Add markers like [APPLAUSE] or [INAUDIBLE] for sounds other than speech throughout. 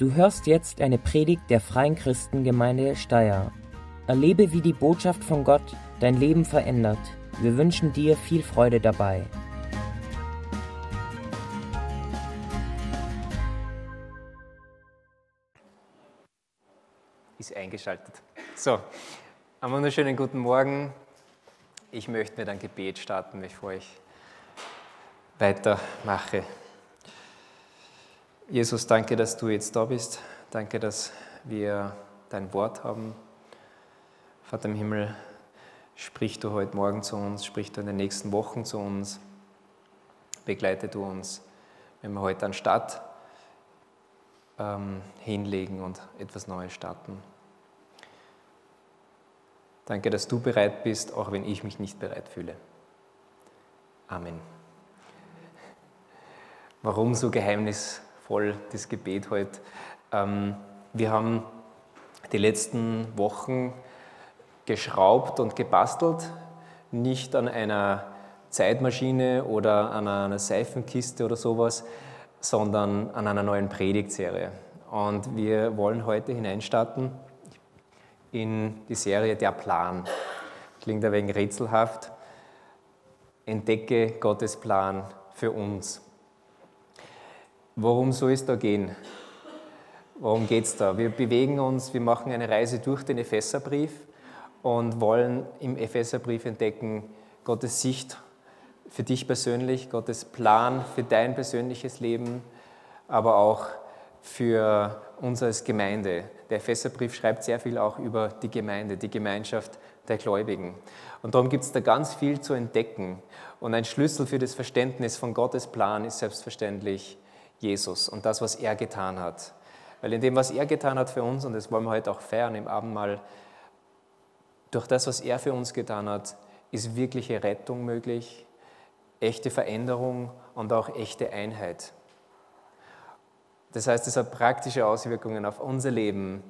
Du hörst jetzt eine Predigt der Freien Christengemeinde Steyr. Erlebe, wie die Botschaft von Gott dein Leben verändert. Wir wünschen dir viel Freude dabei. Ist eingeschaltet. So, einen wunderschönen guten Morgen. Ich möchte mit einem Gebet starten, bevor ich weitermache. Jesus, danke, dass du jetzt da bist. Danke, dass wir dein Wort haben. Vater im Himmel, sprich du heute Morgen zu uns, sprich du in den nächsten Wochen zu uns. Begleite du uns, wenn wir heute an Start ähm, hinlegen und etwas Neues starten. Danke, dass du bereit bist, auch wenn ich mich nicht bereit fühle. Amen. Warum so geheimnisvoll? Voll das Gebet heute. Ähm, wir haben die letzten Wochen geschraubt und gebastelt, nicht an einer Zeitmaschine oder an einer Seifenkiste oder sowas, sondern an einer neuen Predigtserie. Und wir wollen heute hineinstarten in die Serie Der Plan. Klingt ein wenig rätselhaft. Entdecke Gottes Plan für uns. Worum soll es da gehen? Worum geht es da? Wir bewegen uns, wir machen eine Reise durch den Epheserbrief und wollen im Epheserbrief entdecken Gottes Sicht für dich persönlich, Gottes Plan für dein persönliches Leben, aber auch für uns als Gemeinde. Der Epheserbrief schreibt sehr viel auch über die Gemeinde, die Gemeinschaft der Gläubigen. Und darum gibt es da ganz viel zu entdecken. Und ein Schlüssel für das Verständnis von Gottes Plan ist selbstverständlich Jesus und das, was er getan hat. Weil in dem, was er getan hat für uns, und das wollen wir heute auch feiern im Abendmahl, durch das, was er für uns getan hat, ist wirkliche Rettung möglich, echte Veränderung und auch echte Einheit. Das heißt, es hat praktische Auswirkungen auf unser Leben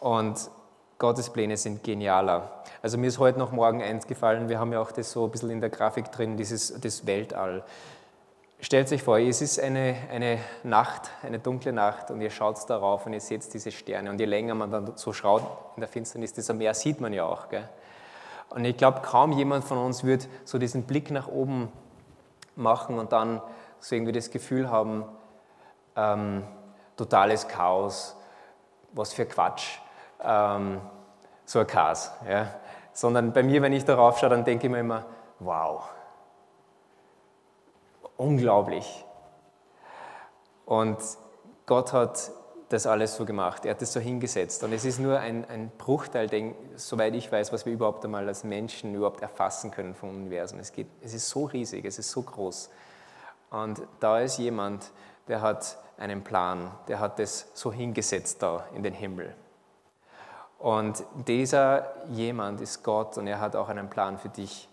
und Gottes Pläne sind genialer. Also mir ist heute noch morgen eins gefallen, wir haben ja auch das so ein bisschen in der Grafik drin, dieses das Weltall. Stellt euch vor, es ist eine, eine Nacht, eine dunkle Nacht und ihr schaut darauf und ihr seht diese Sterne. Und je länger man dann so schaut in der Finsternis, desto mehr sieht man ja auch. Gell? Und ich glaube, kaum jemand von uns wird so diesen Blick nach oben machen und dann so irgendwie das Gefühl haben, ähm, totales Chaos, was für Quatsch, ähm, so ein Chaos. Ja? Sondern bei mir, wenn ich darauf schaue, dann denke ich mir immer, wow, unglaublich. Und Gott hat das alles so gemacht. Er hat das so hingesetzt. Und es ist nur ein, ein Bruchteil, den, soweit ich weiß, was wir überhaupt einmal als Menschen überhaupt erfassen können vom Universum. Es, geht, es ist so riesig, es ist so groß. Und da ist jemand, der hat einen Plan, der hat das so hingesetzt da in den Himmel. Und dieser jemand ist Gott und er hat auch einen Plan für dich.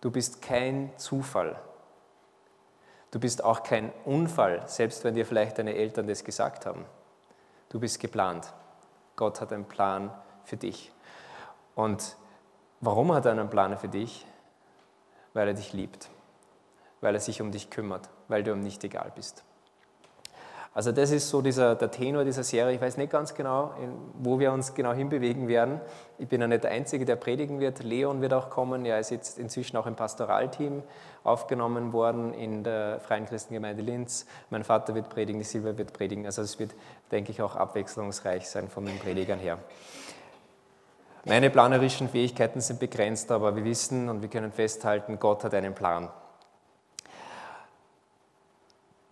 Du bist kein Zufall. Du bist auch kein Unfall, selbst wenn dir vielleicht deine Eltern das gesagt haben. Du bist geplant. Gott hat einen Plan für dich. Und warum hat er einen Plan für dich? Weil er dich liebt, weil er sich um dich kümmert, weil du ihm nicht egal bist. Also das ist so dieser, der Tenor dieser Serie. Ich weiß nicht ganz genau, wo wir uns genau hinbewegen werden. Ich bin ja nicht der Einzige, der predigen wird. Leon wird auch kommen. Er ist jetzt inzwischen auch im Pastoralteam aufgenommen worden in der Freien Christengemeinde Linz. Mein Vater wird predigen, die Silvia wird predigen. Also es wird, denke ich, auch abwechslungsreich sein von den Predigern her. Meine planerischen Fähigkeiten sind begrenzt, aber wir wissen und wir können festhalten, Gott hat einen Plan.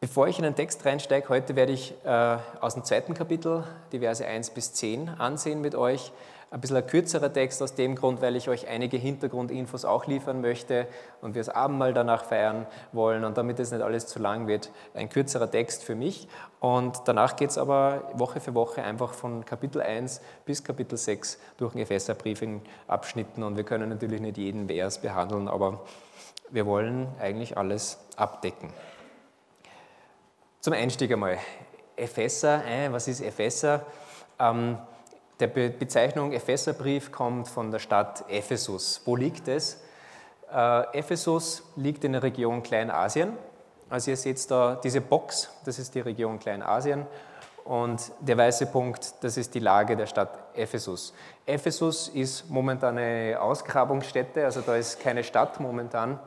Bevor ich in den Text reinsteige, heute werde ich äh, aus dem zweiten Kapitel, die Verse 1 bis 10, ansehen mit euch. Ein bisschen ein kürzerer Text aus dem Grund, weil ich euch einige Hintergrundinfos auch liefern möchte und wir das Abendmahl danach feiern wollen und damit es nicht alles zu lang wird, ein kürzerer Text für mich. Und danach geht es aber Woche für Woche einfach von Kapitel 1 bis Kapitel 6 durch den Epheserbrief in Abschnitten und wir können natürlich nicht jeden Vers behandeln, aber wir wollen eigentlich alles abdecken. Zum Einstieg einmal. Epheser, äh, was ist Epheser? Ähm, der Be Bezeichnung Epheserbrief kommt von der Stadt Ephesus. Wo liegt es? Äh, Ephesus liegt in der Region Kleinasien. Also ihr seht da diese Box, das ist die Region Kleinasien. Und der weiße Punkt, das ist die Lage der Stadt Ephesus. Ephesus ist momentan eine Ausgrabungsstätte, also da ist keine Stadt momentan.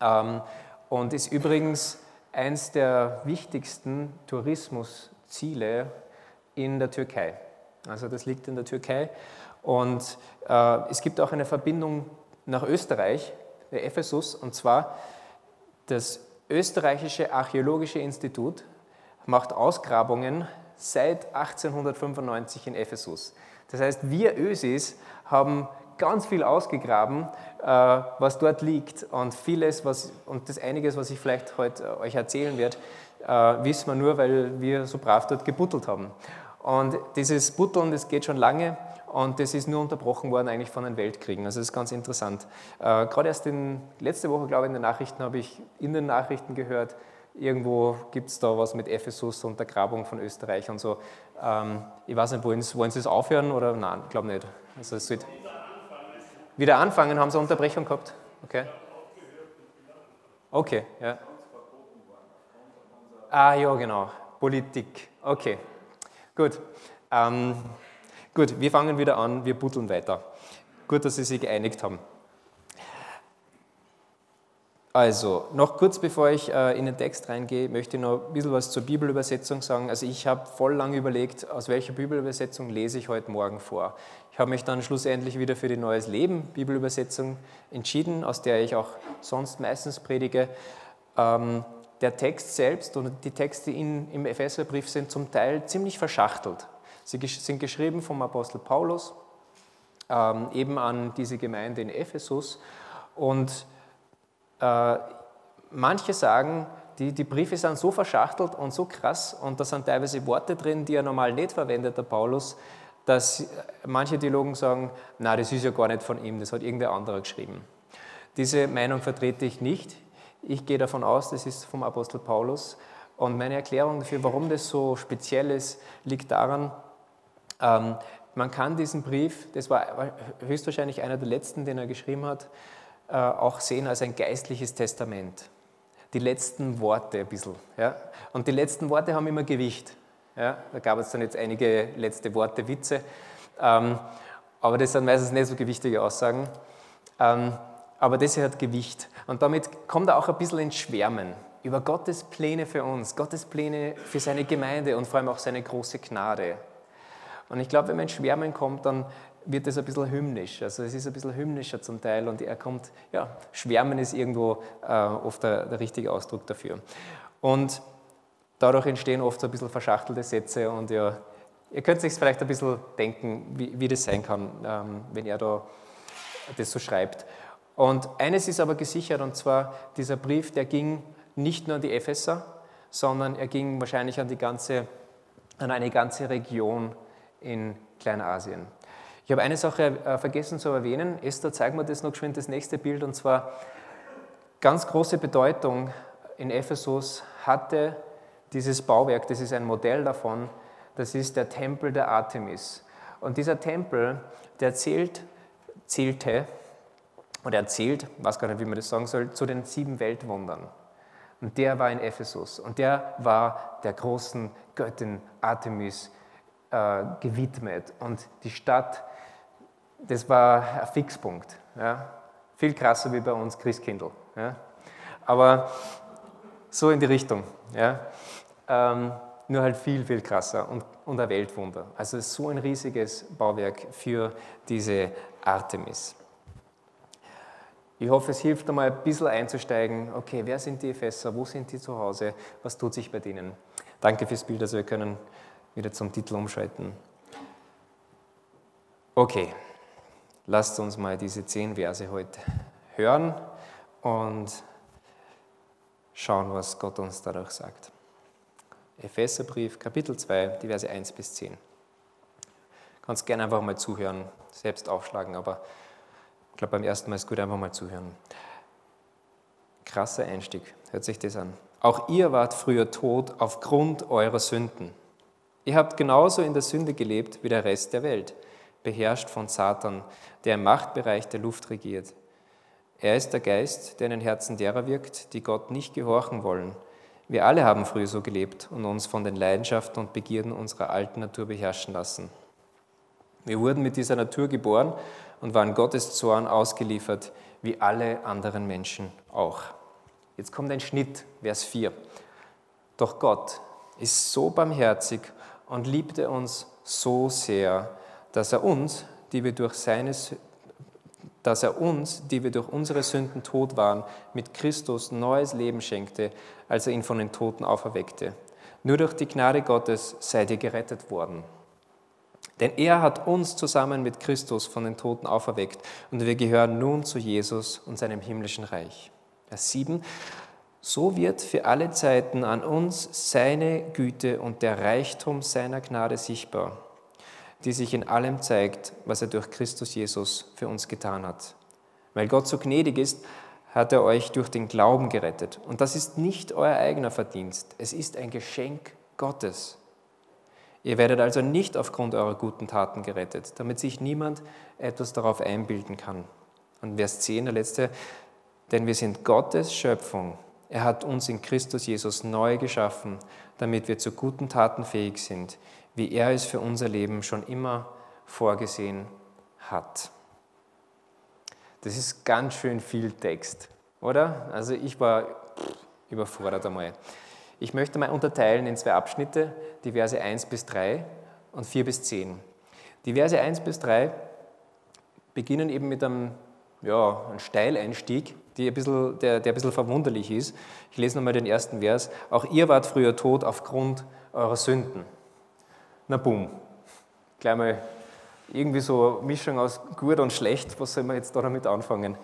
Ähm, und ist übrigens eins der wichtigsten Tourismusziele in der Türkei. Also das liegt in der Türkei. Und äh, es gibt auch eine Verbindung nach Österreich, der Ephesus, und zwar das österreichische Archäologische Institut macht Ausgrabungen seit 1895 in Ephesus. Das heißt, wir Ösis haben ganz viel ausgegraben, äh, was dort liegt und vieles, was, und das einiges, was ich vielleicht heute äh, euch erzählen werde, äh, wissen wir nur, weil wir so brav dort gebuttelt haben. Und dieses Butteln, das geht schon lange und das ist nur unterbrochen worden eigentlich von den Weltkriegen. Also das ist ganz interessant. Gerade erst in, letzte Woche, glaube ich, in den Nachrichten habe ich in den Nachrichten gehört, irgendwo gibt es da was mit Ephesus und der Grabung von Österreich und so. Ähm, ich weiß nicht, wollen Sie, wollen Sie es aufhören oder nein, ich glaube nicht. Also es wird wieder anfangen, haben Sie Unterbrechung gehabt? Okay. Okay, ja. Ah ja, genau. Politik. Okay, gut. Ähm, gut, wir fangen wieder an, wir buddeln weiter. Gut, dass Sie sich geeinigt haben. Also, noch kurz bevor ich äh, in den Text reingehe, möchte ich noch ein bisschen was zur Bibelübersetzung sagen. Also, ich habe voll lang überlegt, aus welcher Bibelübersetzung lese ich heute Morgen vor. Ich habe mich dann schlussendlich wieder für die Neues Leben Bibelübersetzung entschieden, aus der ich auch sonst meistens predige. Ähm, der Text selbst und die Texte in, im Epheserbrief sind zum Teil ziemlich verschachtelt. Sie sind geschrieben vom Apostel Paulus, ähm, eben an diese Gemeinde in Ephesus und manche sagen, die, die Briefe sind so verschachtelt und so krass und da sind teilweise Worte drin, die er normal nicht verwendet, der Paulus, dass manche Theologen sagen, na, das ist ja gar nicht von ihm, das hat irgendwer anderer geschrieben. Diese Meinung vertrete ich nicht. Ich gehe davon aus, das ist vom Apostel Paulus. Und meine Erklärung dafür, warum das so speziell ist, liegt daran, ähm, man kann diesen Brief, das war höchstwahrscheinlich einer der letzten, den er geschrieben hat, äh, auch sehen als ein geistliches Testament. Die letzten Worte ein bisschen. Ja? Und die letzten Worte haben immer Gewicht. Ja? Da gab es dann jetzt einige letzte Worte, Witze. Ähm, aber das sind meistens nicht so gewichtige Aussagen. Ähm, aber das hier hat Gewicht. Und damit kommt er auch ein bisschen ins Schwärmen über Gottes Pläne für uns, Gottes Pläne für seine Gemeinde und vor allem auch seine große Gnade. Und ich glaube, wenn man ins Schwärmen kommt, dann wird es ein bisschen hymnisch. Also es ist ein bisschen hymnischer zum Teil und er kommt, ja, Schwärmen ist irgendwo äh, oft der, der, richtige Ausdruck dafür. Und dadurch entstehen oft so ein bisschen verschachtelte Sätze und ja, ihr könnt sich vielleicht ein bisschen denken, wie, wie das sein kann, ähm, wenn er da das so schreibt. Und eines ist aber gesichert und zwar dieser Brief, der ging nicht nur an die Epheser, sondern er ging wahrscheinlich an die ganze, an eine ganze Region in Kleinasien. Ich habe eine Sache äh, vergessen zu erwähnen. Esther, zeig mir das noch geschwind, das nächste Bild. Und zwar ganz große Bedeutung in Ephesus hatte dieses Bauwerk, das ist ein Modell davon, das ist der Tempel der Artemis. Und dieser Tempel, der zählt, zählte, oder erzählt, weiß gar nicht, wie man das sagen soll, zu den sieben Weltwundern. Und der war in Ephesus. Und der war der großen Göttin Artemis äh, gewidmet. Und die Stadt das war ein Fixpunkt. Ja. Viel krasser wie bei uns Christkindl. Ja. Aber so in die Richtung. Ja. Ähm, nur halt viel, viel krasser und, und ein Weltwunder. Also so ein riesiges Bauwerk für diese Artemis. Ich hoffe, es hilft einmal ein bisschen einzusteigen. Okay, wer sind die Epheser? Wo sind die zu Hause? Was tut sich bei denen? Danke fürs Bild, also wir können wieder zum Titel umschalten. Okay. Lasst uns mal diese zehn Verse heute hören und schauen, was Gott uns dadurch sagt. Epheserbrief, Kapitel 2, die Verse 1 bis 10. Du kannst gerne einfach mal zuhören, selbst aufschlagen, aber ich glaube, beim ersten Mal ist gut, einfach mal zuhören. Krasser Einstieg, hört sich das an. Auch ihr wart früher tot aufgrund eurer Sünden. Ihr habt genauso in der Sünde gelebt wie der Rest der Welt beherrscht von Satan, der im Machtbereich der Luft regiert. Er ist der Geist, der in den Herzen derer wirkt, die Gott nicht gehorchen wollen. Wir alle haben früher so gelebt und uns von den Leidenschaften und Begierden unserer alten Natur beherrschen lassen. Wir wurden mit dieser Natur geboren und waren Gottes Zorn ausgeliefert, wie alle anderen Menschen auch. Jetzt kommt ein Schnitt, Vers 4. Doch Gott ist so barmherzig und liebte uns so sehr, dass er uns, die wir durch seine dass er uns, die wir durch unsere Sünden tot waren, mit Christus neues Leben schenkte, als er ihn von den Toten auferweckte. Nur durch die Gnade Gottes seid ihr gerettet worden. Denn er hat uns zusammen mit Christus von den Toten auferweckt und wir gehören nun zu Jesus und seinem himmlischen Reich. Vers 7. So wird für alle Zeiten an uns seine Güte und der Reichtum seiner Gnade sichtbar die sich in allem zeigt, was er durch Christus Jesus für uns getan hat. Weil Gott so gnädig ist, hat er euch durch den Glauben gerettet. Und das ist nicht euer eigener Verdienst, es ist ein Geschenk Gottes. Ihr werdet also nicht aufgrund eurer guten Taten gerettet, damit sich niemand etwas darauf einbilden kann. Und Vers 10, der letzte, denn wir sind Gottes Schöpfung. Er hat uns in Christus Jesus neu geschaffen, damit wir zu guten Taten fähig sind, wie er es für unser Leben schon immer vorgesehen hat. Das ist ganz schön viel Text, oder? Also ich war überfordert einmal. Ich möchte mal unterteilen in zwei Abschnitte, die Verse 1 bis 3 und 4 bis 10. Die Verse 1 bis 3 beginnen eben mit einem, ja, einem Steileinstieg, ein bisschen, der, der ein bisschen verwunderlich ist. Ich lese nochmal den ersten Vers. Auch ihr wart früher tot aufgrund eurer Sünden na bumm, gleich mal irgendwie so eine Mischung aus gut und schlecht, was soll man jetzt da damit anfangen?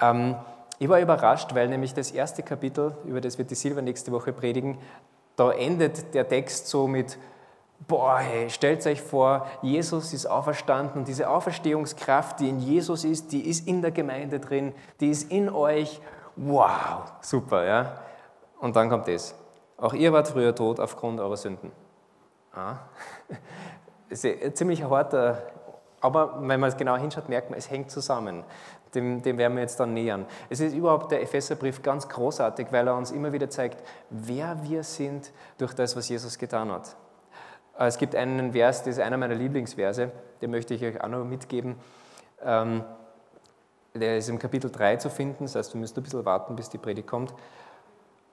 Ähm, ich war überrascht, weil nämlich das erste Kapitel, über das wird die Silva nächste Woche predigen, da endet der Text so mit, boah, hey, stellt euch vor, Jesus ist auferstanden und diese Auferstehungskraft, die in Jesus ist, die ist in der Gemeinde drin, die ist in euch, wow, super, ja. Und dann kommt das. Auch ihr wart früher tot aufgrund eurer Sünden. Ah. [LAUGHS] ziemlich harter, aber wenn man es genau hinschaut, merkt man, es hängt zusammen. Dem, dem werden wir jetzt dann nähern. Es ist überhaupt der Epheserbrief ganz großartig, weil er uns immer wieder zeigt, wer wir sind durch das, was Jesus getan hat. Äh, es gibt einen Vers, das ist einer meiner Lieblingsverse, den möchte ich euch auch noch mitgeben. Ähm, der ist im Kapitel 3 zu finden, das heißt, wir müssen ein bisschen warten, bis die Predigt kommt.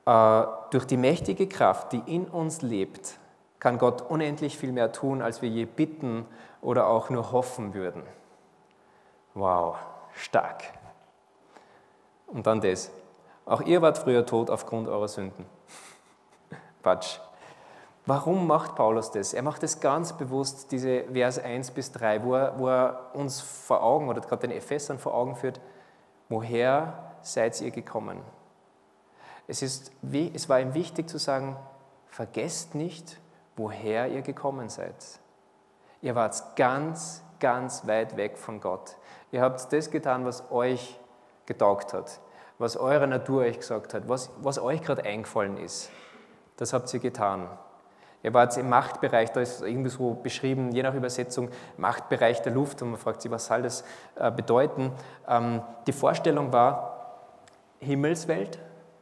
Äh, durch die mächtige Kraft, die in uns lebt, kann Gott unendlich viel mehr tun, als wir je bitten oder auch nur hoffen würden. Wow, stark. Und dann das. Auch ihr wart früher tot aufgrund eurer Sünden. [LAUGHS] Quatsch. Warum macht Paulus das? Er macht es ganz bewusst, diese Vers 1 bis 3, wo er, wo er uns vor Augen oder gerade den Ephesern vor Augen führt, woher seid ihr gekommen? Es, ist, es war ihm wichtig zu sagen, vergesst nicht, woher ihr gekommen seid. Ihr wart ganz, ganz weit weg von Gott. Ihr habt das getan, was euch getaugt hat, was eure Natur euch gesagt hat, was, was euch gerade eingefallen ist. Das habt ihr getan. Ihr wart im Machtbereich, da ist irgendwie so beschrieben, je nach Übersetzung, Machtbereich der Luft und man fragt sich, was soll das äh, bedeuten? Ähm, die Vorstellung war Himmelswelt,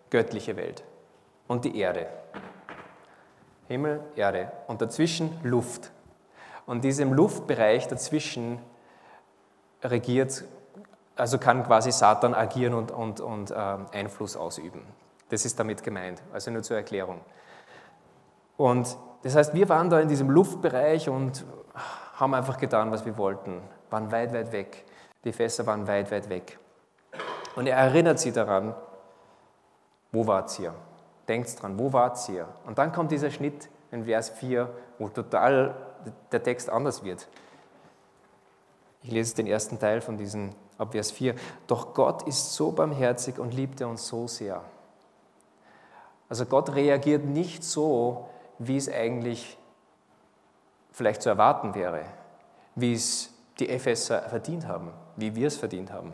göttliche Welt und die Erde. Himmel, Erde und dazwischen Luft. Und diesem Luftbereich dazwischen regiert, also kann quasi Satan agieren und, und, und äh, Einfluss ausüben. Das ist damit gemeint, also nur zur Erklärung. Und das heißt, wir waren da in diesem Luftbereich und haben einfach getan, was wir wollten, waren weit, weit weg. Die Fässer waren weit, weit weg. Und er erinnert sie daran, wo wart ihr? Denkt dran, wo wart ihr? Und dann kommt dieser Schnitt in Vers 4, wo total der Text anders wird. Ich lese den ersten Teil von diesem ab Vers 4. Doch Gott ist so barmherzig und liebt er uns so sehr. Also Gott reagiert nicht so, wie es eigentlich vielleicht zu erwarten wäre, wie es die Epheser verdient haben, wie wir es verdient haben.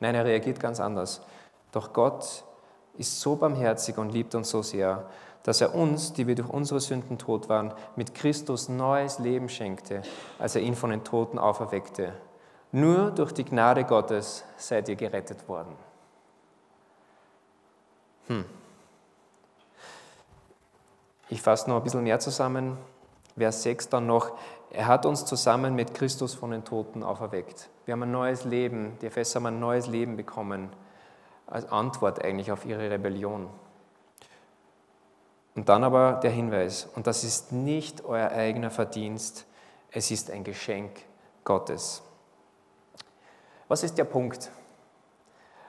Nein, er reagiert ganz anders. Doch Gott ist so barmherzig und liebt uns so sehr, dass er uns, die wir durch unsere Sünden tot waren, mit Christus neues Leben schenkte, als er ihn von den Toten auferweckte. Nur durch die Gnade Gottes seid ihr gerettet worden. Hm. Ich fasse noch ein bisschen mehr zusammen. Vers 6 dann noch, er hat uns zusammen mit Christus von den Toten auferweckt. Wir haben ein neues Leben, die Epheser haben ein neues Leben bekommen, als Antwort eigentlich auf ihre Rebellion. Und dann aber der Hinweis, und das ist nicht euer eigener Verdienst, es ist ein Geschenk Gottes. Was ist der Punkt?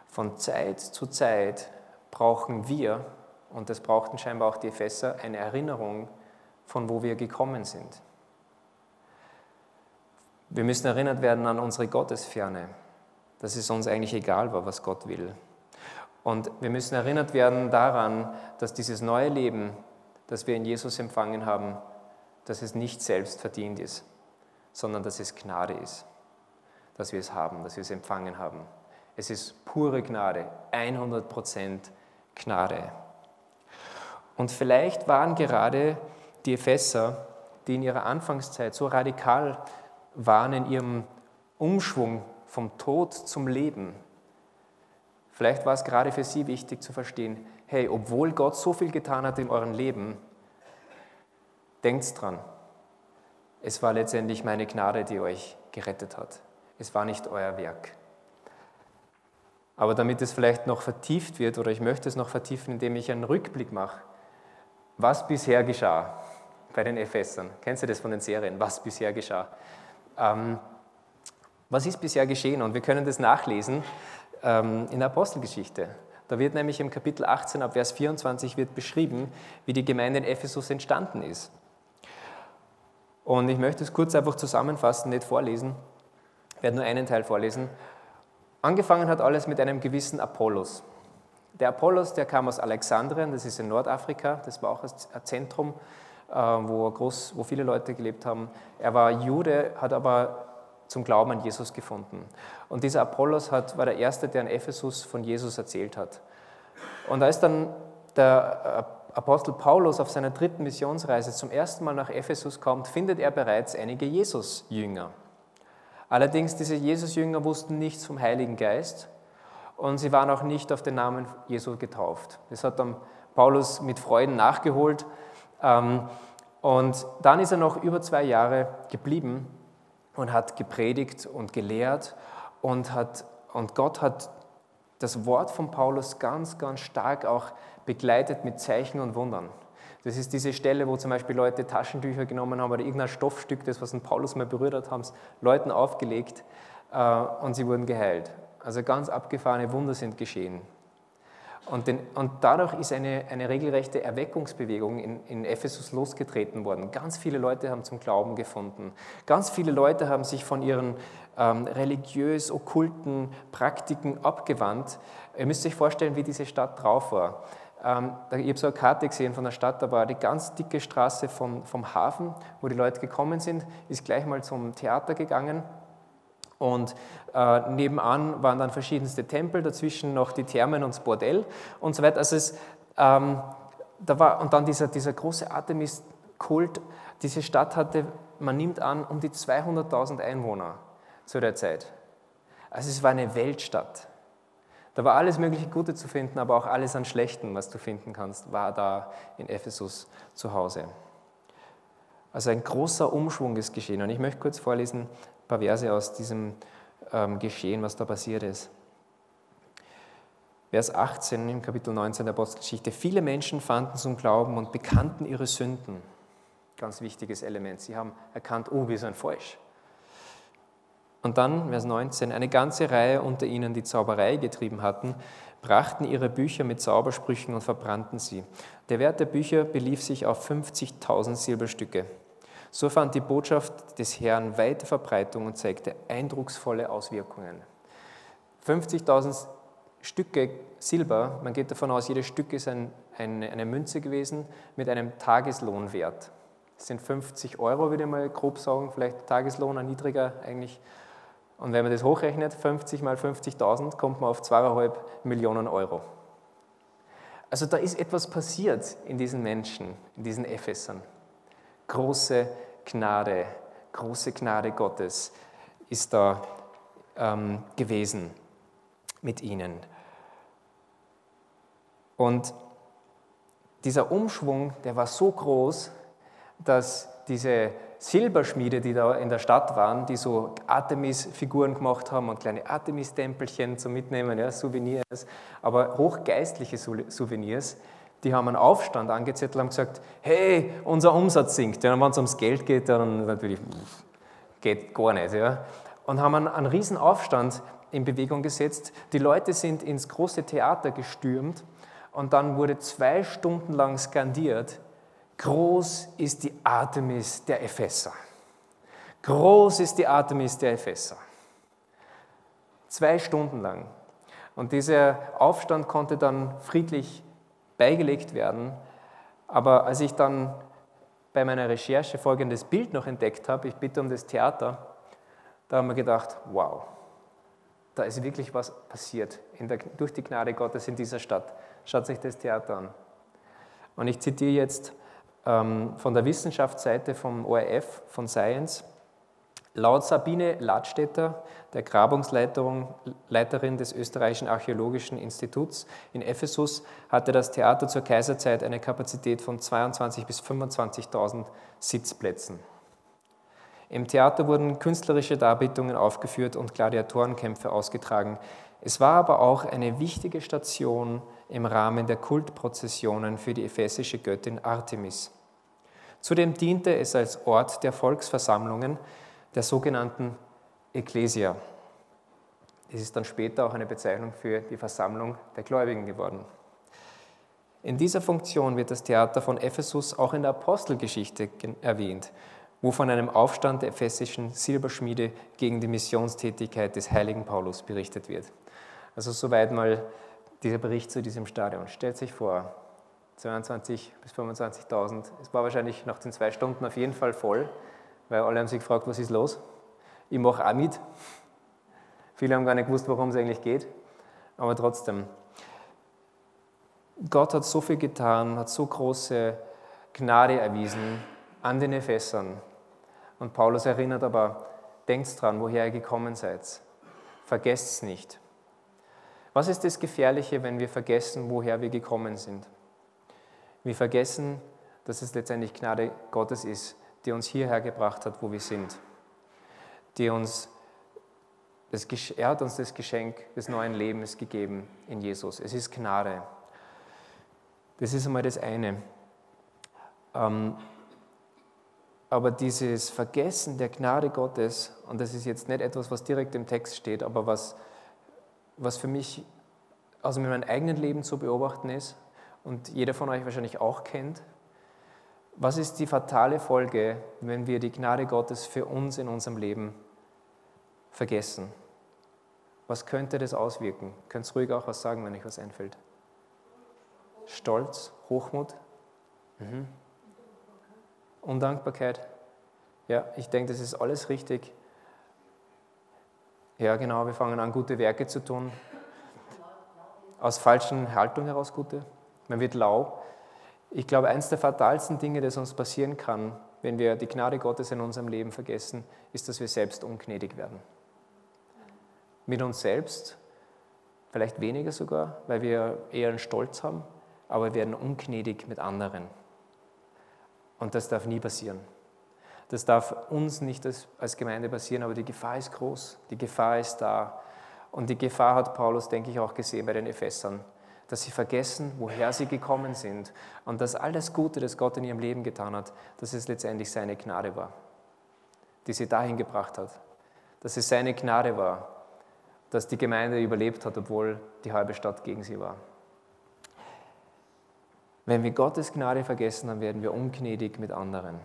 Von Zeit zu Zeit brauchen wir, und das brauchten scheinbar auch die Epheser, eine Erinnerung, von wo wir gekommen sind. Wir müssen erinnert werden an unsere Gottesferne, dass es uns eigentlich egal war, was Gott will. Und wir müssen erinnert werden daran, dass dieses neue Leben, das wir in Jesus empfangen haben, dass es nicht selbst verdient ist, sondern dass es Gnade ist, dass wir es haben, dass wir es empfangen haben. Es ist pure Gnade, 100% Gnade. Und vielleicht waren gerade die Epheser, die in ihrer Anfangszeit so radikal waren in ihrem Umschwung vom Tod zum Leben, vielleicht war es gerade für sie wichtig zu verstehen, hey, obwohl Gott so viel getan hat in eurem Leben, denkt dran, es war letztendlich meine Gnade, die euch gerettet hat. Es war nicht euer Werk. Aber damit es vielleicht noch vertieft wird, oder ich möchte es noch vertiefen, indem ich einen Rückblick mache, was bisher geschah bei den Ephesern. Kennst du das von den Serien? Was bisher geschah? Ähm, was ist bisher geschehen? Und wir können das nachlesen ähm, in der Apostelgeschichte. Da wird nämlich im Kapitel 18 ab Vers 24 wird beschrieben, wie die Gemeinde in Ephesus entstanden ist. Und ich möchte es kurz einfach zusammenfassen, nicht vorlesen. Ich werde nur einen Teil vorlesen. Angefangen hat alles mit einem gewissen Apollos. Der Apollos, der kam aus Alexandrien, das ist in Nordafrika, das war auch ein Zentrum, äh, wo, groß, wo viele Leute gelebt haben. Er war Jude, hat aber zum Glauben an Jesus gefunden. Und dieser Apollos hat, war der Erste, der in Ephesus von Jesus erzählt hat. Und als dann der äh, Apostel Paulus auf seiner dritten Missionsreise zum ersten Mal nach Ephesus kommt, findet er bereits einige Jesus-Jünger. Allerdings, diese Jesus-Jünger wussten nichts vom Heiligen Geist und sie waren auch nicht auf den Namen Jesu getauft. Das hat dann Paulus mit Freuden nachgeholt. Ähm, und dann ist er noch über zwei Jahre geblieben und hat gepredigt und gelehrt und, hat, und Gott hat das Wort von Paulus ganz, ganz stark auch begleitet mit Zeichen und Wundern. Das ist diese Stelle, wo zum Beispiel Leute Taschentücher genommen haben oder irgendein Stoffstück, das was ein Paulus mal berührt hat, haben es Leuten aufgelegt äh, und sie wurden geheilt. Also ganz abgefahrene Wunder sind geschehen. Und, den, und dadurch ist eine, eine regelrechte Erweckungsbewegung in, in Ephesus losgetreten worden. Ganz viele Leute haben zum Glauben gefunden. Ganz viele Leute haben sich von ihren ähm, religiös-okkulten Praktiken abgewandt. Ihr müsst euch vorstellen, wie diese Stadt drauf war. Ähm, ich habe so eine Karte gesehen von der Stadt, da war die ganz dicke Straße vom, vom Hafen, wo die Leute gekommen sind, ist gleich mal zum Theater gegangen. Und äh, nebenan waren dann verschiedenste Tempel, dazwischen noch die Thermen und das Bordell und so weiter. Also es, ähm, da war, und dann dieser, dieser große Artemis-Kult. Diese Stadt hatte, man nimmt an, um die 200.000 Einwohner zu der Zeit. Also es war eine Weltstadt. Da war alles mögliche Gute zu finden, aber auch alles an Schlechten, was du finden kannst, war da in Ephesus zu Hause. Also ein großer Umschwung ist geschehen. Und ich möchte kurz vorlesen paar Verse aus diesem ähm, Geschehen, was da passiert ist. Vers 18 im Kapitel 19 der Apostelgeschichte. Viele Menschen fanden zum Glauben und bekannten ihre Sünden. Ganz wichtiges Element. Sie haben erkannt, oh, wir sind falsch. Und dann, Vers 19, eine ganze Reihe unter ihnen, die Zauberei getrieben hatten, brachten ihre Bücher mit Zaubersprüchen und verbrannten sie. Der Wert der Bücher belief sich auf 50.000 Silberstücke. So fand die Botschaft des Herrn weite Verbreitung und zeigte eindrucksvolle Auswirkungen. 50.000 Stücke Silber, man geht davon aus, jedes Stück ist ein, eine, eine Münze gewesen mit einem Tageslohnwert. Das sind 50 Euro, würde ich mal grob sagen, vielleicht Tageslohn, ein niedriger eigentlich und wenn man das hochrechnet, 50 mal 50.000, kommt man auf 2,5 Millionen Euro. Also da ist etwas passiert in diesen Menschen, in diesen Ephesern. Große Gnade, große Gnade Gottes ist da ähm, gewesen mit ihnen. Und dieser Umschwung, der war so groß, dass diese Silberschmiede, die da in der Stadt waren, die so Artemis-Figuren gemacht haben und kleine Artemis-Tempelchen zum Mitnehmen, ja, Souvenirs, aber hochgeistliche Souvenirs, die haben einen Aufstand angezettelt und gesagt, hey, unser Umsatz sinkt. Ja, wenn es ums Geld geht, dann natürlich geht gar nicht. Ja. Und haben einen, einen riesen Aufstand in Bewegung gesetzt. Die Leute sind ins große Theater gestürmt und dann wurde zwei Stunden lang skandiert, groß ist die Artemis der Epheser. Groß ist die Artemis der Epheser. Zwei Stunden lang. Und dieser Aufstand konnte dann friedlich beigelegt werden. Aber als ich dann bei meiner Recherche folgendes Bild noch entdeckt habe, ich bitte um das Theater, da haben wir gedacht, wow, da ist wirklich was passiert der, durch die Gnade Gottes in dieser Stadt. Schaut sich das Theater an. Und ich zitiere jetzt ähm, von der Wissenschaftsseite vom ORF, von Science. Laut Sabine Ladstätter, der Grabungsleiterin des Österreichischen Archäologischen Instituts in Ephesus, hatte das Theater zur Kaiserzeit eine Kapazität von 22.000 bis 25.000 Sitzplätzen. Im Theater wurden künstlerische Darbietungen aufgeführt und Gladiatorenkämpfe ausgetragen. Es war aber auch eine wichtige Station im Rahmen der Kultprozessionen für die ephesische Göttin Artemis. Zudem diente es als Ort der Volksversammlungen, der sogenannten Ecclesia. Es ist dann später auch eine Bezeichnung für die Versammlung der Gläubigen geworden. In dieser Funktion wird das Theater von Ephesus auch in der Apostelgeschichte erwähnt, wo von einem Aufstand der ephesischen Silberschmiede gegen die Missionstätigkeit des heiligen Paulus berichtet wird. Also soweit mal dieser Bericht zu diesem Stadion. Stellt sich vor, 22.000 bis 25.000. Es war wahrscheinlich nach den zwei Stunden auf jeden Fall voll, weil alle haben sich gefragt, was ist los? Ich mache auch mit. Viele haben gar nicht gewusst, worum es eigentlich geht, aber trotzdem. Gott hat so viel getan, hat so große Gnade erwiesen an den Ephesern. Und Paulus erinnert aber, denkt dran, woher ihr gekommen seid. Vergesst es nicht. Was ist das Gefährliche, wenn wir vergessen, woher wir gekommen sind? Wir vergessen, dass es letztendlich Gnade Gottes ist, die uns hierher gebracht hat, wo wir sind. Die uns das, er hat uns das Geschenk des neuen Lebens gegeben in Jesus. Es ist Gnade. Das ist einmal das eine. Ähm, aber dieses Vergessen der Gnade Gottes, und das ist jetzt nicht etwas, was direkt im Text steht, aber was, was für mich aus meinem eigenen Leben zu beobachten ist, und jeder von euch wahrscheinlich auch kennt. Was ist die fatale Folge, wenn wir die Gnade Gottes für uns in unserem Leben vergessen? Was könnte das auswirken? Könnt ruhig auch was sagen, wenn euch was einfällt? Stolz, Hochmut, mhm. Undankbarkeit. Ja, ich denke, das ist alles richtig. Ja, genau, wir fangen an, gute Werke zu tun. Aus falschen Haltung heraus gute man wird lau. Ich glaube, eines der fatalsten Dinge, das uns passieren kann, wenn wir die Gnade Gottes in unserem Leben vergessen, ist, dass wir selbst ungnädig werden. Mit uns selbst, vielleicht weniger sogar, weil wir eher einen Stolz haben, aber wir werden ungnädig mit anderen. Und das darf nie passieren. Das darf uns nicht als Gemeinde passieren, aber die Gefahr ist groß, die Gefahr ist da. Und die Gefahr hat Paulus, denke ich, auch gesehen bei den Ephesern dass sie vergessen, woher sie gekommen sind und dass alles Gute, das Gott in ihrem Leben getan hat, dass es letztendlich seine Gnade war, die sie dahin gebracht hat. Dass es seine Gnade war, dass die Gemeinde überlebt hat, obwohl die halbe Stadt gegen sie war. Wenn wir Gottes Gnade vergessen, dann werden wir ungnädig mit anderen.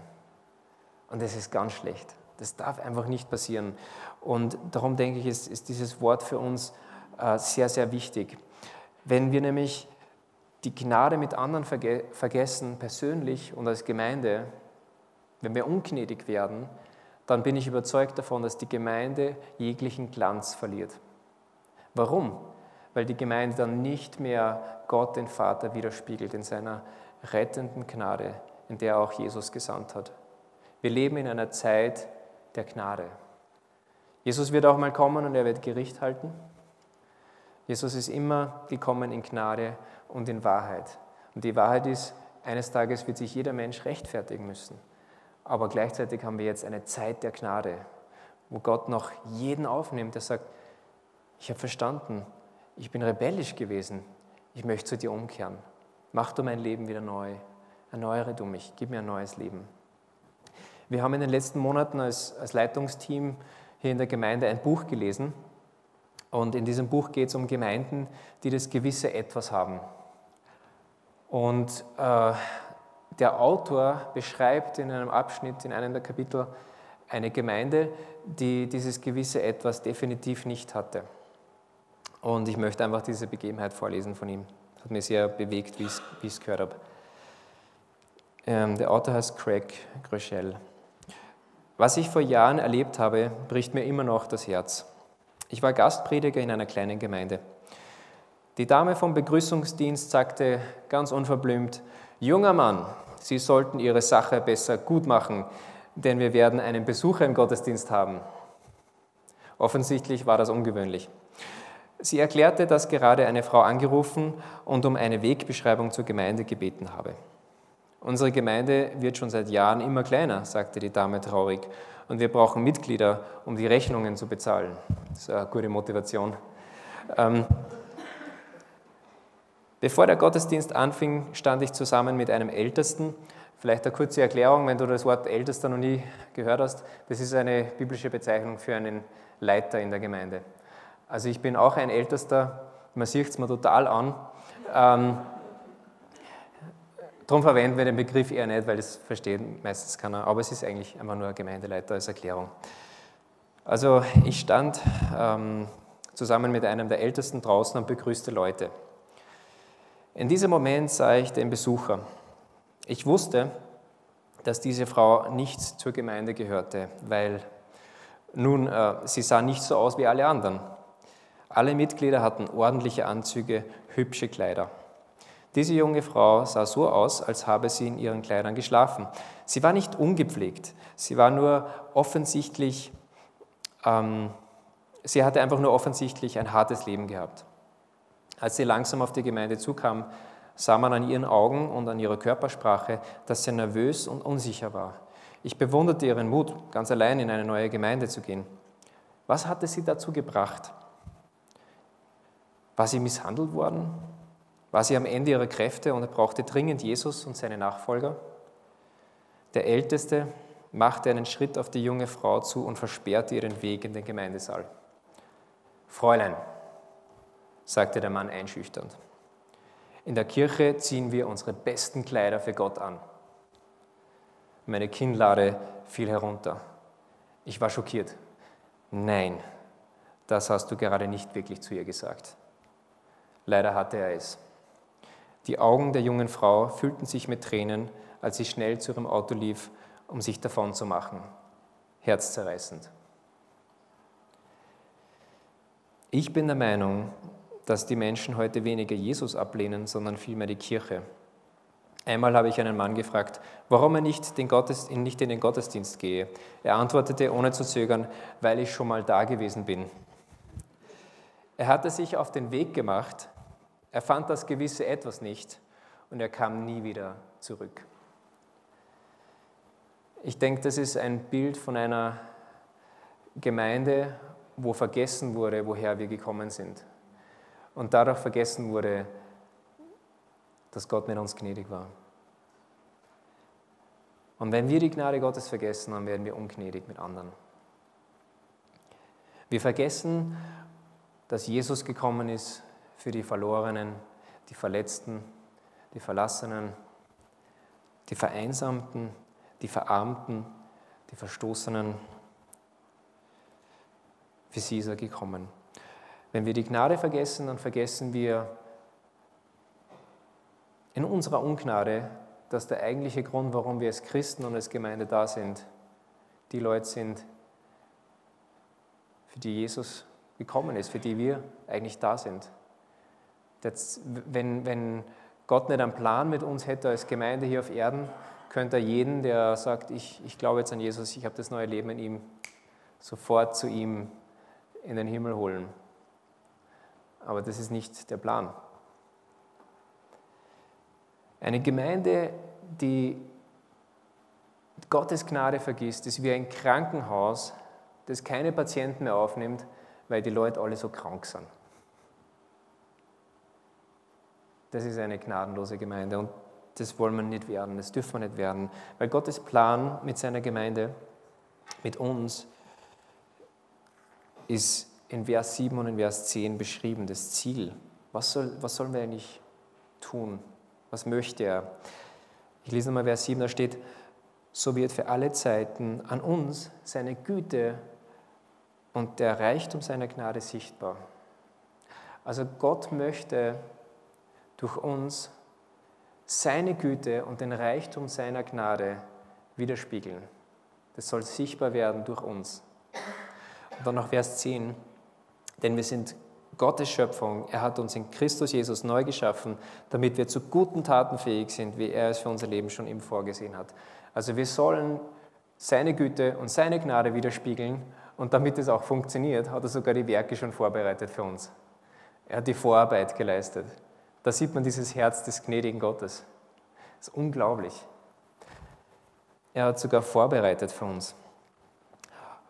Und das ist ganz schlecht. Das darf einfach nicht passieren. Und darum denke ich, ist, ist dieses Wort für uns äh, sehr, sehr wichtig. Wenn wir nämlich die Gnade mit anderen verge vergessen, persönlich und als Gemeinde, wenn wir ungnädig werden, dann bin ich überzeugt davon, dass die Gemeinde jeglichen Glanz verliert. Warum? Weil die Gemeinde dann nicht mehr Gott, den Vater, widerspiegelt in seiner rettenden Gnade, in der auch Jesus gesandt hat. Wir leben in einer Zeit der Gnade. Jesus wird auch mal kommen und er wird Gericht halten. Jesus ist immer gekommen in Gnade und in Wahrheit. Und die Wahrheit ist, Eines Tages wird sich jeder Mensch rechtfertigen müssen. Aber gleichzeitig haben wir jetzt eine Zeit der Gnade, wo Gott noch jeden aufnimmt, der sagt, ich habe verstanden, ich bin rebellisch gewesen, ich möchte zu dir umkehren. Mach du mein Leben wieder neu, erneuere du mich, gib mir ein neues Leben. Wir haben in den letzten Monaten als, als Leitungsteam hier in der Gemeinde ein Buch gelesen. Und in diesem Buch geht es um Gemeinden, die das gewisse Etwas haben. Und äh, der Autor beschreibt in einem Abschnitt, in einem der Kapitel, eine Gemeinde, die dieses gewisse Etwas definitiv nicht hatte. Und ich möchte einfach diese Begebenheit vorlesen von ihm. Hat mich sehr bewegt, wie ich es gehört habe. Ähm, der Autor heißt Craig Groeschel. Was ich vor Jahren erlebt habe, bricht mir immer noch das Herz. Ich war Gastprediger in einer kleinen Gemeinde. Die Dame vom Begrüßungsdienst sagte ganz unverblümt, junger Mann, Sie sollten Ihre Sache besser gut machen, denn wir werden einen Besucher im Gottesdienst haben. Offensichtlich war das ungewöhnlich. Sie erklärte, dass gerade eine Frau angerufen und um eine Wegbeschreibung zur Gemeinde gebeten habe. Unsere Gemeinde wird schon seit Jahren immer kleiner, sagte die Dame traurig, und wir brauchen Mitglieder, um die Rechnungen zu bezahlen. Das ist eine gute Motivation. Ähm, bevor der Gottesdienst anfing, stand ich zusammen mit einem Ältesten. Vielleicht eine kurze Erklärung, wenn du das Wort Ältester noch nie gehört hast. Das ist eine biblische Bezeichnung für einen Leiter in der Gemeinde. Also ich bin auch ein Ältester, man sieht es mir total an. Ähm, Darum verwenden wir den Begriff eher nicht, weil das versteht meistens keiner, aber es ist eigentlich einfach nur ein Gemeindeleiter als Erklärung. Also ich stand ähm, zusammen mit einem der Ältesten draußen und begrüßte Leute. In diesem Moment sah ich den Besucher. Ich wusste, dass diese Frau nicht zur Gemeinde gehörte, weil nun, äh, sie sah nicht so aus wie alle anderen. Alle Mitglieder hatten ordentliche Anzüge, hübsche Kleider. Diese junge Frau sah so aus, als habe sie in ihren Kleidern geschlafen. Sie war nicht ungepflegt, sie war nur offensichtlich, ähm, sie hatte einfach nur offensichtlich ein hartes Leben gehabt. Als sie langsam auf die Gemeinde zukam, sah man an ihren Augen und an ihrer Körpersprache, dass sie nervös und unsicher war. Ich bewunderte ihren Mut, ganz allein in eine neue Gemeinde zu gehen. Was hatte sie dazu gebracht? War sie misshandelt worden? War sie am Ende ihrer Kräfte und brauchte dringend Jesus und seine Nachfolger. Der Älteste machte einen Schritt auf die junge Frau zu und versperrte ihren Weg in den Gemeindesaal. Fräulein, sagte der Mann einschüchternd, in der Kirche ziehen wir unsere besten Kleider für Gott an. Meine Kinnlade fiel herunter. Ich war schockiert. Nein, das hast du gerade nicht wirklich zu ihr gesagt. Leider hatte er es. Die Augen der jungen Frau füllten sich mit Tränen, als sie schnell zu ihrem Auto lief, um sich davon zu machen. Herzzerreißend. Ich bin der Meinung, dass die Menschen heute weniger Jesus ablehnen, sondern vielmehr die Kirche. Einmal habe ich einen Mann gefragt, warum er nicht, nicht in den Gottesdienst gehe. Er antwortete ohne zu zögern, weil ich schon mal da gewesen bin. Er hatte sich auf den Weg gemacht, er fand das gewisse Etwas nicht und er kam nie wieder zurück. Ich denke, das ist ein Bild von einer Gemeinde, wo vergessen wurde, woher wir gekommen sind. Und dadurch vergessen wurde, dass Gott mit uns gnädig war. Und wenn wir die Gnade Gottes vergessen, dann werden wir ungnädig mit anderen. Wir vergessen, dass Jesus gekommen ist, für die Verlorenen, die Verletzten, die Verlassenen, die Vereinsamten, die Verarmten, die Verstoßenen. Für sie ist er gekommen. Wenn wir die Gnade vergessen, dann vergessen wir in unserer Ungnade, dass der eigentliche Grund, warum wir als Christen und als Gemeinde da sind, die Leute sind, für die Jesus gekommen ist, für die wir eigentlich da sind. Das, wenn, wenn Gott nicht einen Plan mit uns hätte als Gemeinde hier auf Erden, könnte er jeden, der sagt, ich, ich glaube jetzt an Jesus, ich habe das neue Leben in ihm, sofort zu ihm in den Himmel holen. Aber das ist nicht der Plan. Eine Gemeinde, die Gottes Gnade vergisst, ist wie ein Krankenhaus, das keine Patienten mehr aufnimmt, weil die Leute alle so krank sind. Das ist eine gnadenlose Gemeinde und das wollen wir nicht werden, das dürfen wir nicht werden, weil Gottes Plan mit seiner Gemeinde, mit uns, ist in Vers 7 und in Vers 10 beschrieben, das Ziel. Was, soll, was sollen wir eigentlich tun? Was möchte er? Ich lese nochmal Vers 7, da steht, so wird für alle Zeiten an uns seine Güte und der Reichtum seiner Gnade sichtbar. Also Gott möchte durch uns seine Güte und den Reichtum seiner Gnade widerspiegeln. Das soll sichtbar werden durch uns. Und dann noch Vers 10. Denn wir sind Gottes Schöpfung. Er hat uns in Christus Jesus neu geschaffen, damit wir zu guten Taten fähig sind, wie er es für unser Leben schon ihm vorgesehen hat. Also wir sollen seine Güte und seine Gnade widerspiegeln und damit es auch funktioniert, hat er sogar die Werke schon vorbereitet für uns. Er hat die Vorarbeit geleistet. Da sieht man dieses Herz des gnädigen Gottes. Das ist unglaublich. Er hat sogar vorbereitet für uns.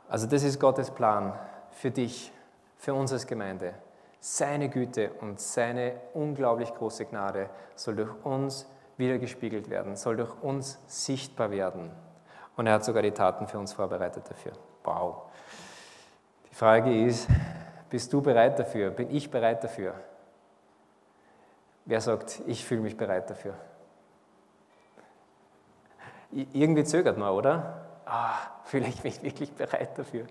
Also das ist Gottes Plan für dich, für uns als Gemeinde. Seine Güte und seine unglaublich große Gnade soll durch uns wiedergespiegelt werden, soll durch uns sichtbar werden. Und er hat sogar die Taten für uns vorbereitet dafür. Wow. Die Frage ist, bist du bereit dafür? Bin ich bereit dafür? Wer sagt, ich fühle mich bereit dafür? Irgendwie zögert man, oder? ah, fühle ich mich wirklich bereit dafür.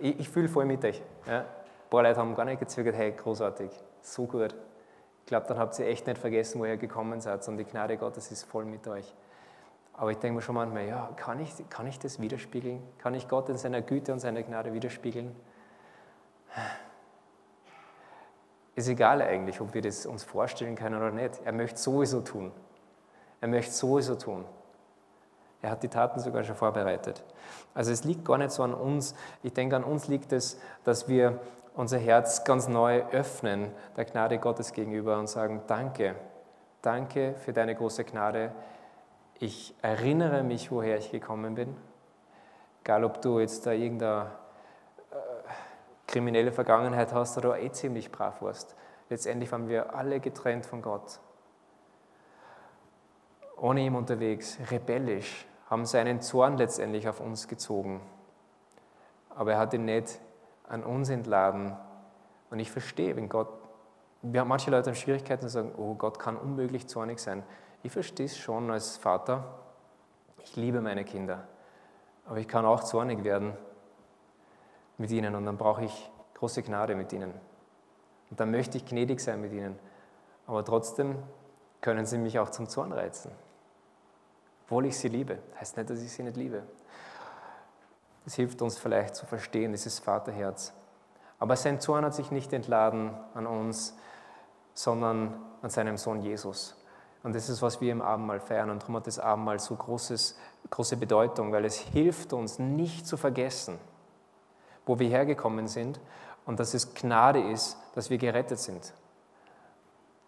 Ich, ich fühle voll mit euch. Ja. Ein paar Leute haben gar nicht gezögert, hey, großartig, so gut. Ich glaube, dann habt ihr echt nicht vergessen, woher ihr gekommen seid und die Gnade Gottes ist voll mit euch. Aber ich denke mir schon manchmal, ja, kann ich, kann ich das widerspiegeln? Kann ich Gott in seiner Güte und seiner Gnade widerspiegeln? Ist egal eigentlich, ob wir das uns vorstellen können oder nicht. Er möchte sowieso tun. Er möchte sowieso tun. Er hat die Taten sogar schon vorbereitet. Also es liegt gar nicht so an uns. Ich denke, an uns liegt es, dass wir unser Herz ganz neu öffnen der Gnade Gottes gegenüber und sagen, danke, danke für deine große Gnade. Ich erinnere mich, woher ich gekommen bin. Egal, ob du jetzt da irgendeine äh, kriminelle Vergangenheit hast oder eh ziemlich brav warst. Letztendlich waren wir alle getrennt von Gott. Ohne ihm unterwegs, rebellisch, haben seinen Zorn letztendlich auf uns gezogen. Aber er hat ihn nicht an uns entladen. Und ich verstehe, wenn Gott, wir haben manche Leute haben Schwierigkeiten und sagen, oh, Gott kann unmöglich zornig sein. Ich verstehe es schon als Vater. Ich liebe meine Kinder. Aber ich kann auch zornig werden mit ihnen und dann brauche ich große Gnade mit ihnen. Und dann möchte ich gnädig sein mit ihnen. Aber trotzdem können sie mich auch zum Zorn reizen obwohl ich sie liebe. Heißt nicht, dass ich sie nicht liebe. Das hilft uns vielleicht zu verstehen, dieses Vaterherz. Aber sein Zorn hat sich nicht entladen an uns, sondern an seinem Sohn Jesus. Und das ist, was wir im Abendmahl feiern. Und darum hat das Abendmahl so großes, große Bedeutung, weil es hilft uns, nicht zu vergessen, wo wir hergekommen sind und dass es Gnade ist, dass wir gerettet sind.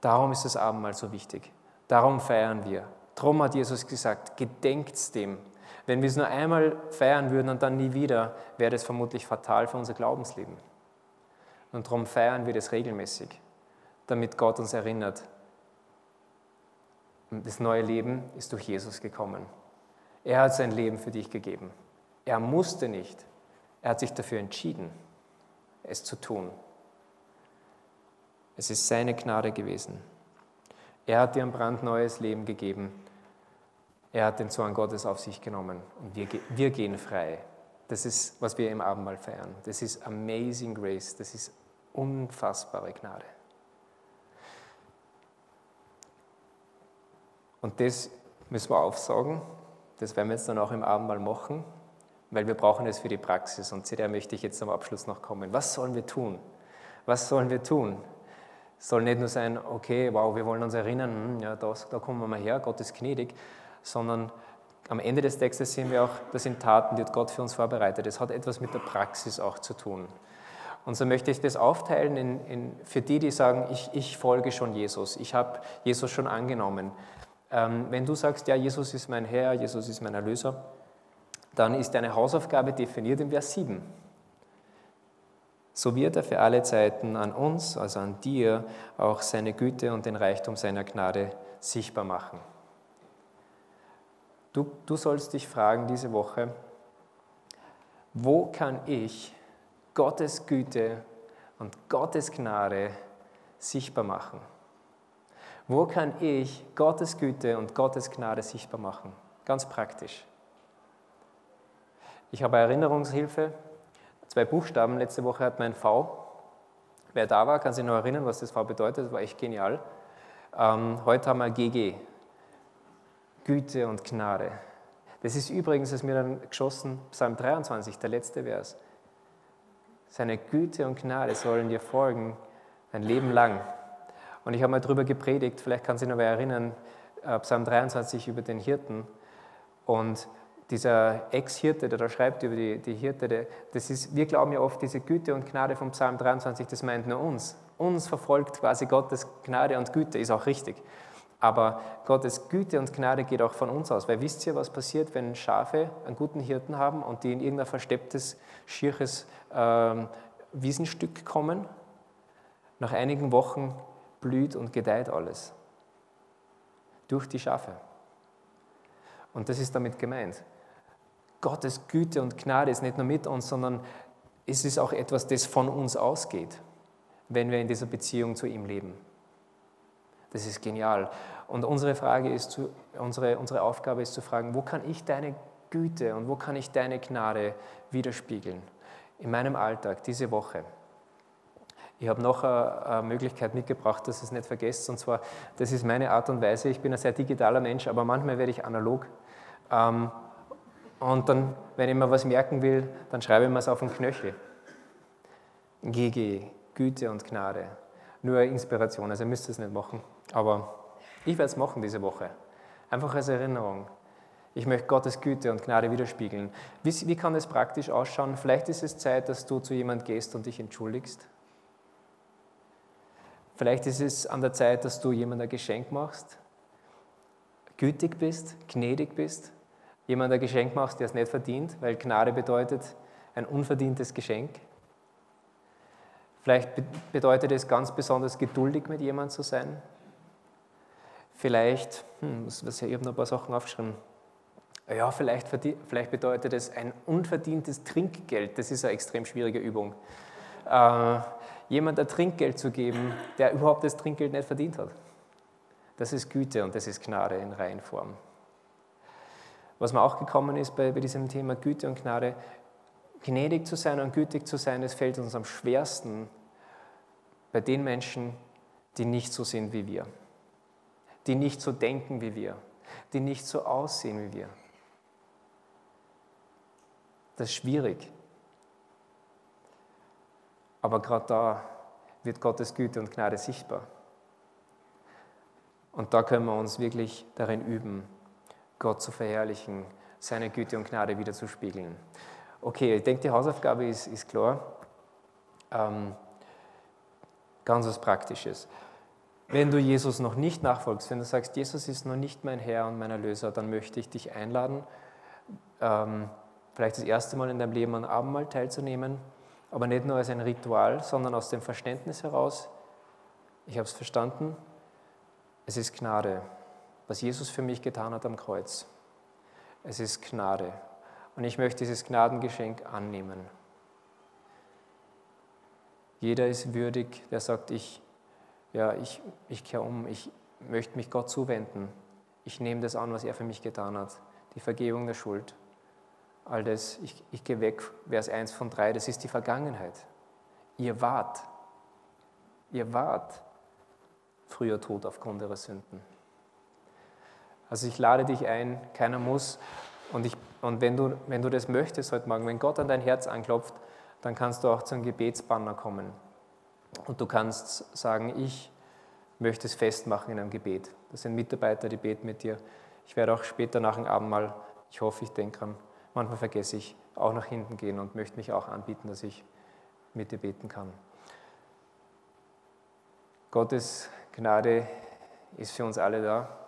Darum ist das Abendmahl so wichtig. Darum feiern wir. Darum hat Jesus gesagt, gedenkt dem. Wenn wir es nur einmal feiern würden und dann nie wieder, wäre das vermutlich fatal für unser Glaubensleben. Und darum feiern wir das regelmäßig, damit Gott uns erinnert, das neue Leben ist durch Jesus gekommen. Er hat sein Leben für dich gegeben. Er musste nicht. Er hat sich dafür entschieden, es zu tun. Es ist seine Gnade gewesen. Er hat dir ein brandneues Leben gegeben er hat den Zorn Gottes auf sich genommen und wir, wir gehen frei. Das ist, was wir im Abendmahl feiern. Das ist Amazing Grace. Das ist unfassbare Gnade. Und das müssen wir aufsagen. Das werden wir jetzt dann auch im Abendmahl machen, weil wir brauchen es für die Praxis. Und zu der möchte ich jetzt am Abschluss noch kommen. Was sollen wir tun? Was sollen wir tun? Es soll nicht nur sein, okay, wow, wir wollen uns erinnern, hm, ja, das, da kommen wir mal her, Gott ist gnädig, sondern am Ende des Textes sehen wir auch, das sind Taten, die hat Gott für uns vorbereitet. Es hat etwas mit der Praxis auch zu tun. Und so möchte ich das aufteilen in, in, für die, die sagen, ich, ich folge schon Jesus, ich habe Jesus schon angenommen. Ähm, wenn du sagst, ja, Jesus ist mein Herr, Jesus ist mein Erlöser, dann ist deine Hausaufgabe definiert im Vers 7. So wird er für alle Zeiten an uns, also an dir, auch seine Güte und den Reichtum seiner Gnade sichtbar machen. Du, du sollst dich fragen diese Woche, wo kann ich Gottes Güte und Gottes Gnade sichtbar machen? Wo kann ich Gottes Güte und Gottes Gnade sichtbar machen? Ganz praktisch. Ich habe Erinnerungshilfe, zwei Buchstaben. Letzte Woche hat mein V. Wer da war, kann sich noch erinnern, was das V bedeutet. Das war echt genial. Ähm, heute haben wir GG. Güte und Gnade. Das ist übrigens, ist mir dann geschossen, Psalm 23, der letzte Vers. Seine Güte und Gnade sollen dir folgen, dein Leben lang. Und ich habe mal darüber gepredigt, vielleicht kann sich noch wer erinnern, äh, Psalm 23 über den Hirten. Und dieser Ex-Hirte, der da schreibt über die, die Hirte, der, das ist, wir glauben ja oft, diese Güte und Gnade vom Psalm 23, das meint nur uns. Uns verfolgt quasi Gottes Gnade und Güte, ist auch richtig. Aber Gottes Güte und Gnade geht auch von uns aus. Weil wisst ihr, was passiert, wenn Schafe einen guten Hirten haben und die in irgendein verstepptes, schieres äh, Wiesenstück kommen? Nach einigen Wochen blüht und gedeiht alles. Durch die Schafe. Und das ist damit gemeint. Gottes Güte und Gnade ist nicht nur mit uns, sondern es ist auch etwas, das von uns ausgeht, wenn wir in dieser Beziehung zu ihm leben. Das ist genial. Und unsere Frage ist, unsere, unsere Aufgabe ist zu fragen, wo kann ich deine Güte und wo kann ich deine Gnade widerspiegeln? In meinem Alltag, diese Woche. Ich habe noch eine Möglichkeit mitgebracht, dass ihr es nicht vergesst, und zwar, das ist meine Art und Weise. Ich bin ein sehr digitaler Mensch, aber manchmal werde ich analog. Ähm, und dann, wenn ich mir was merken will, dann schreibe ich mir es auf den Knöchel. GG, Güte und Gnade. Nur Inspiration, also ihr müsst es nicht machen. Aber ich werde es machen diese Woche. Einfach als Erinnerung. Ich möchte Gottes Güte und Gnade widerspiegeln. Wie, wie kann es praktisch ausschauen? Vielleicht ist es Zeit, dass du zu jemand gehst und dich entschuldigst. Vielleicht ist es an der Zeit, dass du jemand ein Geschenk machst, gütig bist, gnädig bist, jemand ein Geschenk machst, der es nicht verdient, weil Gnade bedeutet ein unverdientes Geschenk. Vielleicht bedeutet es ganz besonders geduldig mit jemandem zu sein. Vielleicht, hm, ich habe noch ein paar Sachen aufgeschrieben. Ja, vielleicht, vielleicht bedeutet es ein unverdientes Trinkgeld. Das ist eine extrem schwierige Übung. Äh, jemand ein Trinkgeld zu geben, der überhaupt das Trinkgeld nicht verdient hat. Das ist Güte und das ist Gnade in Reihenform. Was mir auch gekommen ist bei, bei diesem Thema Güte und Gnade, gnädig zu sein und gütig zu sein, das fällt uns am schwersten bei den Menschen, die nicht so sind wie wir, die nicht so denken wie wir, die nicht so aussehen wie wir. Das ist schwierig. Aber gerade da wird Gottes Güte und Gnade sichtbar. Und da können wir uns wirklich darin üben, Gott zu verherrlichen, seine Güte und Gnade wieder zu spiegeln. Okay, ich denke, die Hausaufgabe ist, ist klar. Ähm, ganz was Praktisches. Wenn du Jesus noch nicht nachfolgst, wenn du sagst, Jesus ist noch nicht mein Herr und mein Erlöser, dann möchte ich dich einladen, ähm, vielleicht das erste Mal in deinem Leben an Abendmahl teilzunehmen aber nicht nur als ein Ritual, sondern aus dem Verständnis heraus, ich habe es verstanden, es ist Gnade, was Jesus für mich getan hat am Kreuz. Es ist Gnade. Und ich möchte dieses Gnadengeschenk annehmen. Jeder ist würdig, der sagt, ich, ja, ich, ich kehre um, ich möchte mich Gott zuwenden. Ich nehme das an, was er für mich getan hat. Die Vergebung der Schuld all das, ich, ich gehe weg, Vers 1 von 3, das ist die Vergangenheit. Ihr wart, ihr wart früher tot aufgrund ihrer Sünden. Also ich lade dich ein, keiner muss. Und, ich, und wenn, du, wenn du das möchtest heute Morgen, wenn Gott an dein Herz anklopft, dann kannst du auch zum Gebetsbanner kommen. Und du kannst sagen, ich möchte es festmachen in einem Gebet. Das sind Mitarbeiter, die beten mit dir. Ich werde auch später nach dem Abendmahl, ich hoffe, ich denke an Manchmal vergesse ich auch nach hinten gehen und möchte mich auch anbieten, dass ich mit dir beten kann. Gottes Gnade ist für uns alle da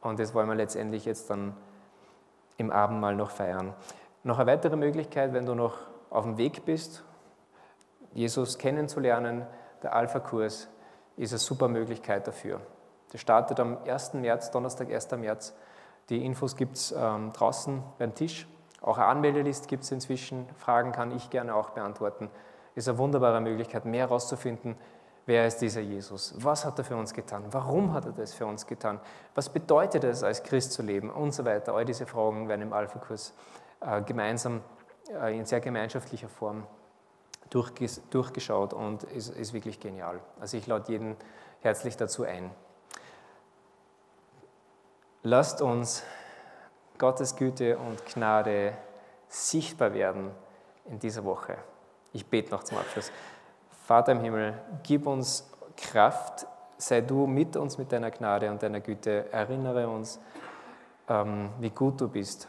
und das wollen wir letztendlich jetzt dann im Abendmahl noch feiern. Noch eine weitere Möglichkeit, wenn du noch auf dem Weg bist, Jesus kennenzulernen, der Alpha-Kurs ist eine super Möglichkeit dafür. Der startet am 1. März, Donnerstag, 1. März. Die Infos gibt es ähm, draußen beim Tisch. Auch eine Anmeldelist gibt es inzwischen. Fragen kann ich gerne auch beantworten. Ist eine wunderbare Möglichkeit, mehr herauszufinden, wer ist dieser Jesus? Was hat er für uns getan? Warum hat er das für uns getan? Was bedeutet es, als Christ zu leben? Und so weiter. All diese Fragen werden im Alpha-Kurs äh, gemeinsam äh, in sehr gemeinschaftlicher Form durchgeschaut und ist, ist wirklich genial. Also ich lade jeden herzlich dazu ein. Lasst uns Gottes Güte und Gnade sichtbar werden in dieser Woche. Ich bete noch zum Abschluss. Vater im Himmel, gib uns Kraft, sei du mit uns mit deiner Gnade und deiner Güte. Erinnere uns, ähm, wie gut du bist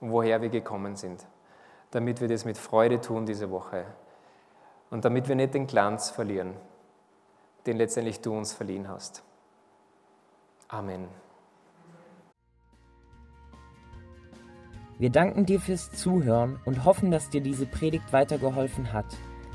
und woher wir gekommen sind, damit wir das mit Freude tun diese Woche und damit wir nicht den Glanz verlieren, den letztendlich du uns verliehen hast. Amen. Wir danken dir fürs Zuhören und hoffen, dass dir diese Predigt weitergeholfen hat.